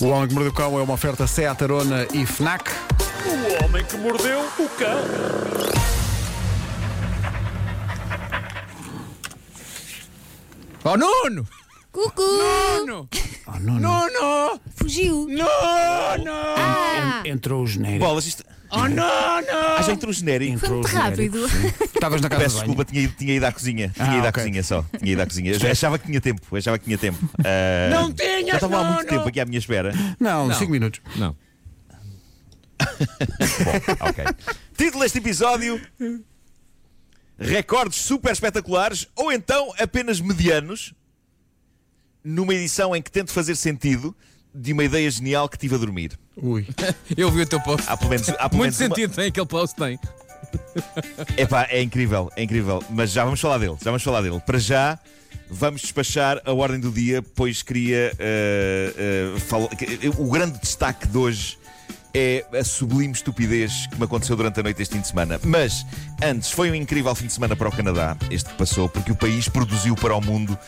O Homem que Mordeu o Cão é uma oferta Seat Arona e FNAC. O homem que mordeu o cão. Oh, Nuno! Cucu! Nuno! Oh, não, não. Nuno! Fugiu! Nuno! Ah! Entrou o genérico. Bolas, isto. Oh, Nuno! Ah, já entrou o genérico. Foi muito rápido. Estavas na casa Peço de banho. desculpa, tinha ido, tinha ido à cozinha. Tinha Ah, ido à ok. cozinha só. Tinha ido à cozinha. Eu já achava que tinha tempo. eu Achava que tinha tempo. Ah, Não tinhas, Já estava há muito Nuno. tempo aqui à minha espera. Não, Não. 5 minutos. Não. Bom, ok. Título deste episódio: Recordes super espetaculares ou então apenas medianos, numa edição em que tento fazer sentido de uma ideia genial que tive a dormir. Ui. Eu vi o teu post. Há pelo menos, há pelo Muito menos uma- sentido tem aquele post, tem. Epá, é incrível, é incrível. Mas já vamos falar dele, já vamos falar dele. Para já, vamos despachar a ordem do dia, pois queria. eh, eh, fala- que- O grande destaque de hoje é a sublime estupidez que me aconteceu durante a noite este fim de semana. Mas antes, foi um incrível fim de semana para o Canadá, este que passou, porque o país produziu para o mundo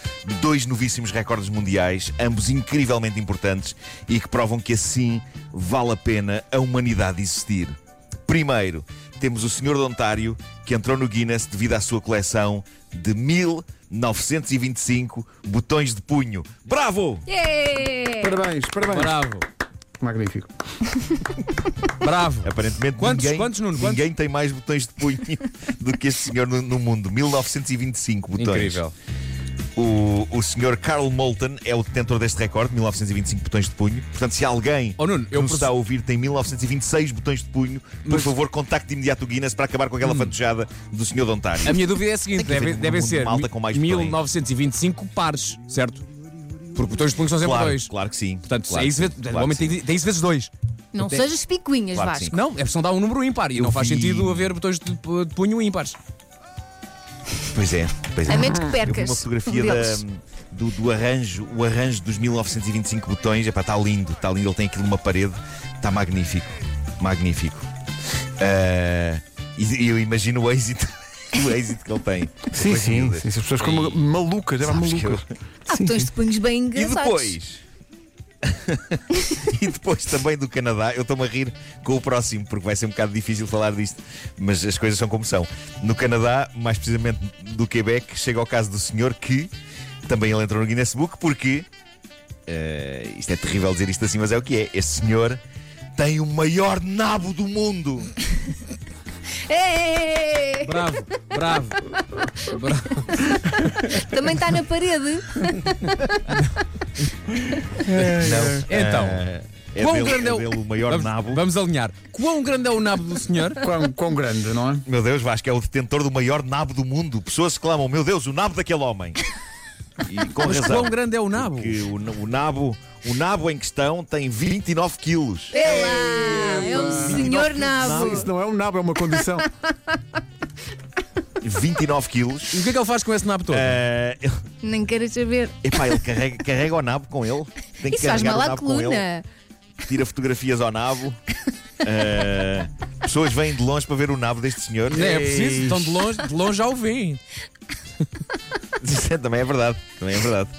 dois novíssimos recordes mundiais, ambos incrivelmente importantes e que provam que assim vale a pena a humanidade existir. Primeiro, temos o Senhor de Ontário, que entrou no Guinness devido à sua coleção de 1925 botões de punho. Bravo! Yeah! Parabéns, parabéns. Bravo. Magnífico. Bravo. Aparentemente Quantos- ninguém, quantos, Nuno? Quantos? ninguém tem mais botões de punho do que este senhor no, no mundo. 1925 botões. Incrível. O, o senhor Carl Moulton é o detentor deste recorde, 1925 botões de punho. Portanto, se alguém Oh, Nuno, que eu nos está a ouvir tem 1926 botões de punho, por Mas- Hum. favor, contacte de imediato o Guinness para acabar com aquela fantojada do senhor de Ontário. A minha dúvida é a seguinte: deve, devem mundo de ser malta com mais 1925 pares, certo? Porque botões de punho são sempre Claro, dois. claro que sim. Portanto, claro é isso, que vezes- sim, o claro sim. tem, tem isso vezes dois. Não Até- sejas picuinhas, Claro que Vasco. Não, é só dar um número ímpar e Eu não faz vi- sentido haver botões de, de punho ímpares. Pois é, pois é. A menos que Eu vi percas. uma fotografia um da- deles. do, do arranjo, o arranjo dos 1925 botões. Epá, está lindo, está lindo. Ele tem aquilo numa parede, está magnífico. Magnífico. Ah, e e eu imagino o êxito, o êxito que ele tem. Sim, sim, sim. As pessoas ficam malucas, é Sabes que malucas. Há Sim, botões sim. de punhos bem E engraçados. depois. e depois também do Canadá, eu estou-me a rir com o próximo, porque vai ser um bocado difícil falar disto, mas as coisas são como são. No Canadá, mais precisamente do Quebec, chega ao caso do senhor que também ele entrou no Guinness Book, porque eh, isto é terrível dizer isto assim, mas é o que é. Este senhor tem o maior nabo do mundo. Ei! Bravo, bravo. bravo. Também está na parede. Não. Então, eh, é quão dele, grande é é o- maior vamos, nabo. vamos alinhar. Quão grande é o nabo do senhor? Quão, quão grande, não é? Meu Deus, Vasco, é o detentor do maior nabo do mundo. Pessoas exclamam: Meu Deus, o nabo daquele homem. E com Mas razão. quão grande é o nabo? Porque o, o nabo, o nabo em questão tem 29 quilos. É lá! É um senhor nabo. Isso não é um nabo, é uma condição. 29 quilos. E o que é que ele faz com esse nabo todo? Eh, ele, Nem queres saber. epá, ele carrega, carrega o nabo com ele. Tem que Isso faz carregar mal o à nabo com ele. coluna. Tira fotografias ao nabo. Eh, pessoas vêm de longe para ver o nabo deste senhor. Não é preciso, estão de longe, de longe já o veem. Isso é- também é verdade, também é verdade.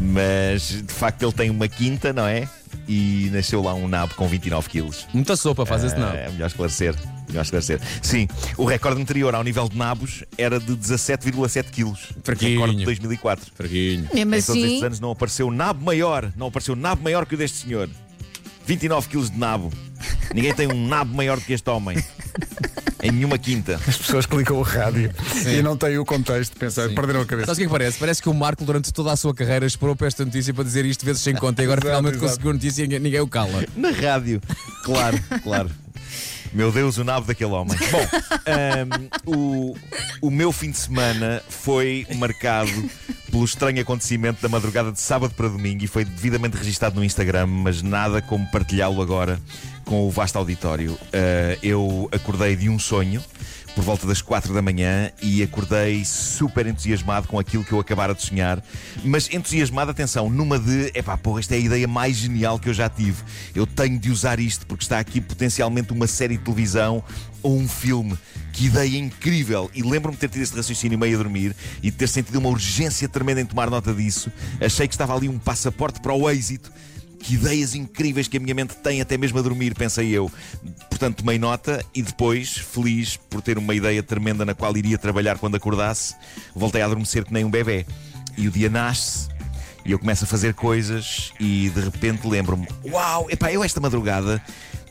Mas de facto ele tem uma quinta, não é? E nasceu lá um nabo com 29 quilos. Muita sopa faz esse nabo. É melhor esclarecer. Melhor esclarecer. Sim, o recorde anterior ao nível de nabos era de 17,7 quilos. Fraquinho. Recorde de 2004. Fraquinho. Mesmo Em todos estes assim, anos não apareceu nabo maior. Não apareceu nabo maior que o deste senhor. 29 quilos de nabo. Ninguém tem um nabo maior do que este homem. Em nenhuma quinta. As pessoas clicam o rádio e não têm o contexto, pensar, perderam a cabeça. Sabes o que é que parece? Parece que o Marco, durante toda a sua carreira, esperou para esta notícia para dizer isto vezes sem conta e agora Exato, finalmente exato. conseguiu a notícia e ninguém, o cala. Na rádio. Claro, claro. Meu Deus, o nabo daquele homem. Bom, ahm, o, o meu fim de semana foi marcado pelo estranho acontecimento da madrugada de sábado para domingo e foi devidamente registado no Instagram, mas nada como partilhá-lo agora com o vasto auditório. Ah, eu acordei de um sonho por volta das quatro da manhã e acordei super entusiasmado com aquilo que eu acabara de sonhar. Mas entusiasmado, atenção, numa de epá, porra, esta é a ideia mais genial que eu já tive. Eu tenho de usar isto porque está aqui potencialmente uma série de televisão ou um filme. Que ideia incrível! E lembro-me de ter tido este raciocínio meio a dormir e de ter sentido uma urgência tremenda em tomar nota disso. Achei que estava ali um passaporte para o êxito Que ideias incríveis que a minha mente tem, até mesmo a dormir, pensei eu. Portanto, tomei nota e depois, feliz por ter uma ideia tremenda na qual iria trabalhar quando acordasse, voltei a adormecer que nem um bebê. E o dia nasce e eu começo a fazer coisas e de repente lembro-me: Uau, epá, eu esta madrugada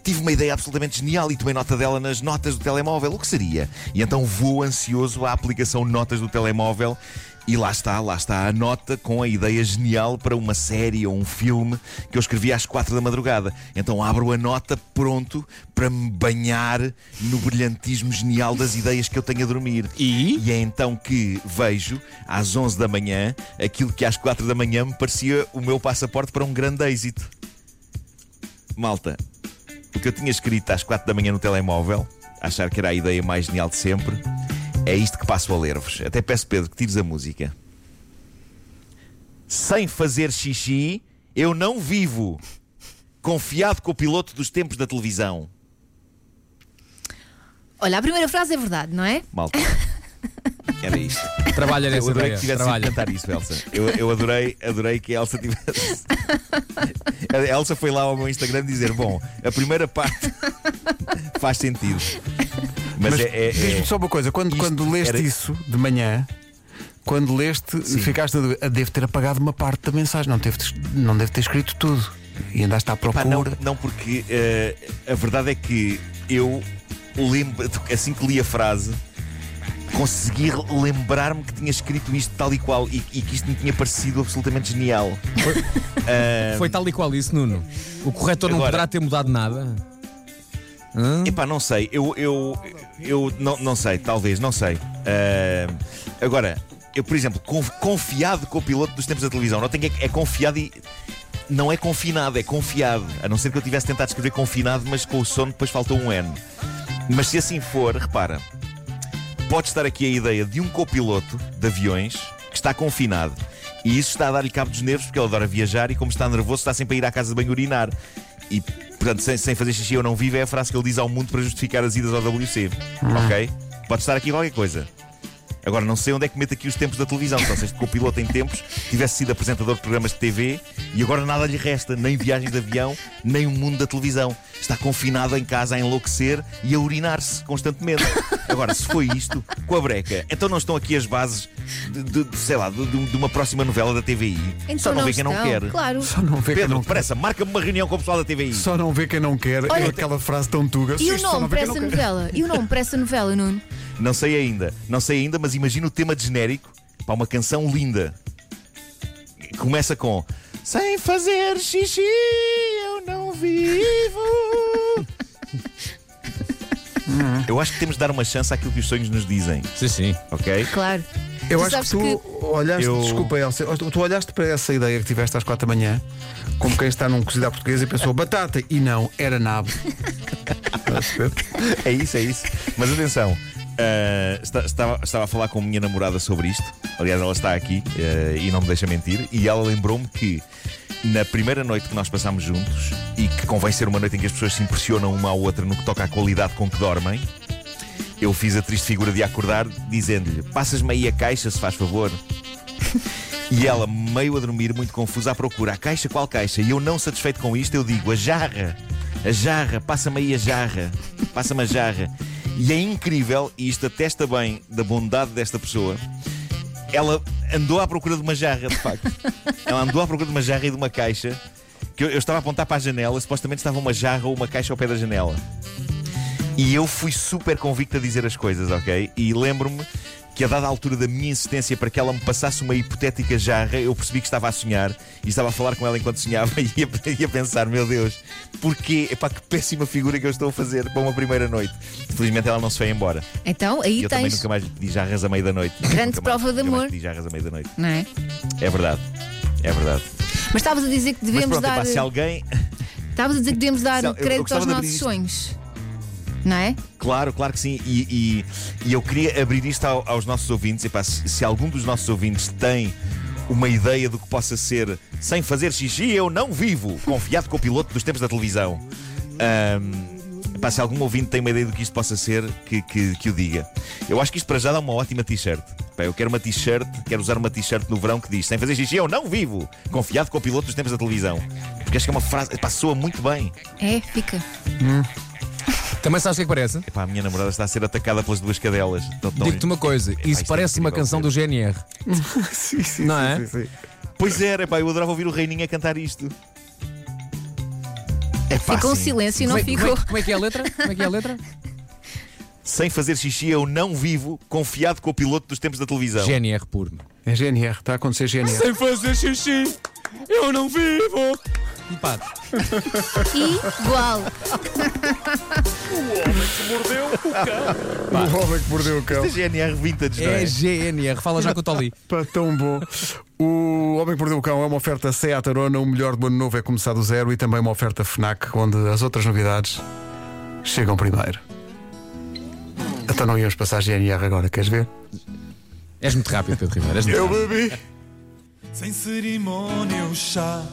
tive uma ideia absolutamente genial e tomei nota dela nas notas do telemóvel. O que seria? E então vou ansioso à aplicação Notas do telemóvel e lá está, lá está a nota com a ideia genial para uma série ou um filme que eu escrevi às quatro da madrugada. Então abro a nota pronto para me banhar no brilhantismo genial das ideias que eu tenho a dormir. E? E é então que vejo, às 11 da manhã, aquilo que às 4 da manhã me parecia o meu passaporte para um grande êxito. Malta, o que eu tinha escrito às 4 da manhã no telemóvel, achar que era a ideia mais genial de sempre, é isto que passo a ler-vos. Até peço, Pedro, que tires a música. Sem fazer xixi, eu não vivo. Confiado com o piloto dos tempos da televisão. Olha, a primeira frase é verdade, não é? Malta. Era isto. Trabalha Eu nessa adorei ideia. que tivesse Trabalha. cantar isso, Elsa. Eu, eu adorei, adorei que a Elsa tivesse. A Elsa foi lá ao meu Instagram dizer: Bom, a primeira parte faz sentido. Mas, Mas é. é- é- diz-me só uma coisa: quando, quando leste era- isso de manhã, quando leste, Sim. ficaste a dúvida, "Ah, devo ter apagado uma parte da mensagem, não deve, não deve ter escrito tudo. E andaste à Pá, procura. não, não, porque eh, a verdade é que eu lembro, assim que li a frase, consegui lembrar-me que tinha escrito isto tal e qual e, e que isto me tinha parecido absolutamente genial. Ah, Foi tal e qual isso, Nuno. O corretor não Agora- poderá ter mudado nada. Hã? Epá, não sei, eu, eu, eu não, não sei, talvez, não sei. Ah, agora, eu, por exemplo, conf- confiado com o piloto dos tempos da televisão, não tenho é, é confiado e. Não é confinado, é confiado. A não ser que eu tivesse tentado escrever confinado, mas com o sono depois faltou um N. Mas se assim for, repara, pode estar aqui a ideia de um copiloto de aviões que está confinado. E isso está a dar-lhe cabo dos nervos porque ele adora viajar e, como está nervoso, está sempre a ir à casa de banho urinar. E, portanto, sem, sem fazer xixi eu não vivo é a frase que ele diz ao mundo para justificar as idas ao WC. Ok? Pode estar aqui qualquer coisa. Agora, não sei onde é que mete aqui os tempos da televisão. Só se este copiloto em tempos tivesse sido apresentador de programas de TV e agora nada lhe resta, nem viagens de avião, nem o mundo da televisão. Está confinado em casa a enlouquecer e a urinar-se constantemente. Agora, se foi isto, com a breca, então não estão aqui as bases de, de- de, sei lá, de, de- uma próxima novela da TVI. Então Só não, vê quem não quer. Claro. Só não vê quem Pedro, não quer. depressa, marca-me uma reunião com o pessoal da TVI. Só não vê quem não quer. Olha, é aquela frase tão tuga. E o não nome para quem essa não novela? E o nome para essa novela, Nuno? Não sei ainda, não sei ainda, mas imagina o tema de genérico para uma canção linda. Começa com Sem fazer xixi eu não vivo. Eu acho que temos de dar uma chance àquilo que os sonhos nos dizem, Sim, sim. ok? Claro. Eu Tu acho que tu olhaste, Eu- desculpa, Elsa, tu olhaste para essa ideia que tiveste às quatro da manhã, como quem está num cozido à portuguesa e pensou batata, e não, era nabo. É isso, é isso. Mas atenção, ah, esta- estava, estava a falar com a minha namorada sobre isto. Aliás, ela está aqui ah, e não me deixa mentir. E ela lembrou-me que na primeira noite que nós passámos juntos, e que convém ser uma noite em que as pessoas se impressionam uma à outra no que toca à qualidade com que dormem, eu fiz a triste figura de acordar dizendo-lhe: Passas-me aí a caixa, se faz favor. E ela, meio a dormir, muito confusa, à procura. A caixa, qual caixa? E eu, não satisfeito com isto, eu digo: a jarra, a jarra, passa-me aí a jarra, passa-me a jarra. E é incrível, e isto atesta bem da bondade desta pessoa. Ela andou à procura de uma jarra, de facto. Ela andou à procura de uma jarra e de uma caixa. Que eu, eu estava a apontar para a janela, supostamente estava uma jarra ou uma caixa ao pé da janela. E eu fui super convicto a dizer as coisas, ok? E lembro-me que a dada altura da minha insistência para que ela me passasse uma hipotética jarra, eu percebi que estava a sonhar e estava a falar com ela enquanto sonhava e ia, ia pensar, meu Deus, porquê? Epá, que péssima figura que eu estou a fazer para uma primeira noite. Felizmente ela não se foi embora. Então, aí E eu também tens. nunca mais lhe pedi jarras à meia da noite. Grande prova de amor. pedi jarras à meia da noite. Não é? É verdade. É verdade. Mas estavas a dizer que Mas devemos pronto, epá, dar. se alguém. Estavas a dizer que devemos dar Se- crédito aos nossos sonhos. Não é? Claro, claro que sim. E, e- e eu queria abrir isto ao- aos nossos ouvintes. Epá, se, se algum dos nossos ouvintes tem uma ideia do que possa ser sem fazer xixi, eu não vivo, confiado com o piloto dos tempos da televisão. Ahm, epá, se algum ouvinte tem uma ideia do que isto possa ser, que, que, que o diga. Eu acho que isto para já dá uma ótima t-shirt. Pá, eu quero uma t-shirt, quero usar uma t-shirt no verão que diz sem fazer xixi eu não vivo, confiado com o piloto dos tempos da televisão. Porque acho que é uma frase, pá, soa muito bem. É, fica. Também sabes o que é que parece? Epá, a minha namorada está a ser atacada pelas duas cadelas. Digo-te uma coisa, Epá, isso isto é parece uma incrível, canção do GNR. sim, sim, Não sim, é? sim, sim. Pois era, pá, eu adorava ouvir o Reininho a cantar isto. Epá, Ficou um sim. silêncio e não Como é, como, ficou. é, como é que é a letra? Como é que é a letra? Sem fazer xixi eu não vivo, confiado com o piloto dos tempos da televisão. GNR puro. É GNR, está a acontecer GNR. Sem fazer xixi, eu não vivo. E pá, Igual. O homem que mordeu o cão. O homem que mordeu o cão. Isto é GNR Vintage, não é? é GNR. Fala já com o Toli. Pá, tão bom. O Homem que Mordeu o Cão é uma oferta Seat Arona, o melhor do ano novo é começar do zero e também uma oferta FNAC, onde as outras novidades chegam primeiro. Então não íamos passar GNR agora, queres ver? És muito rápido, Pedro Ribeiro. Rápido. bebi. Sem cerimônia, o chá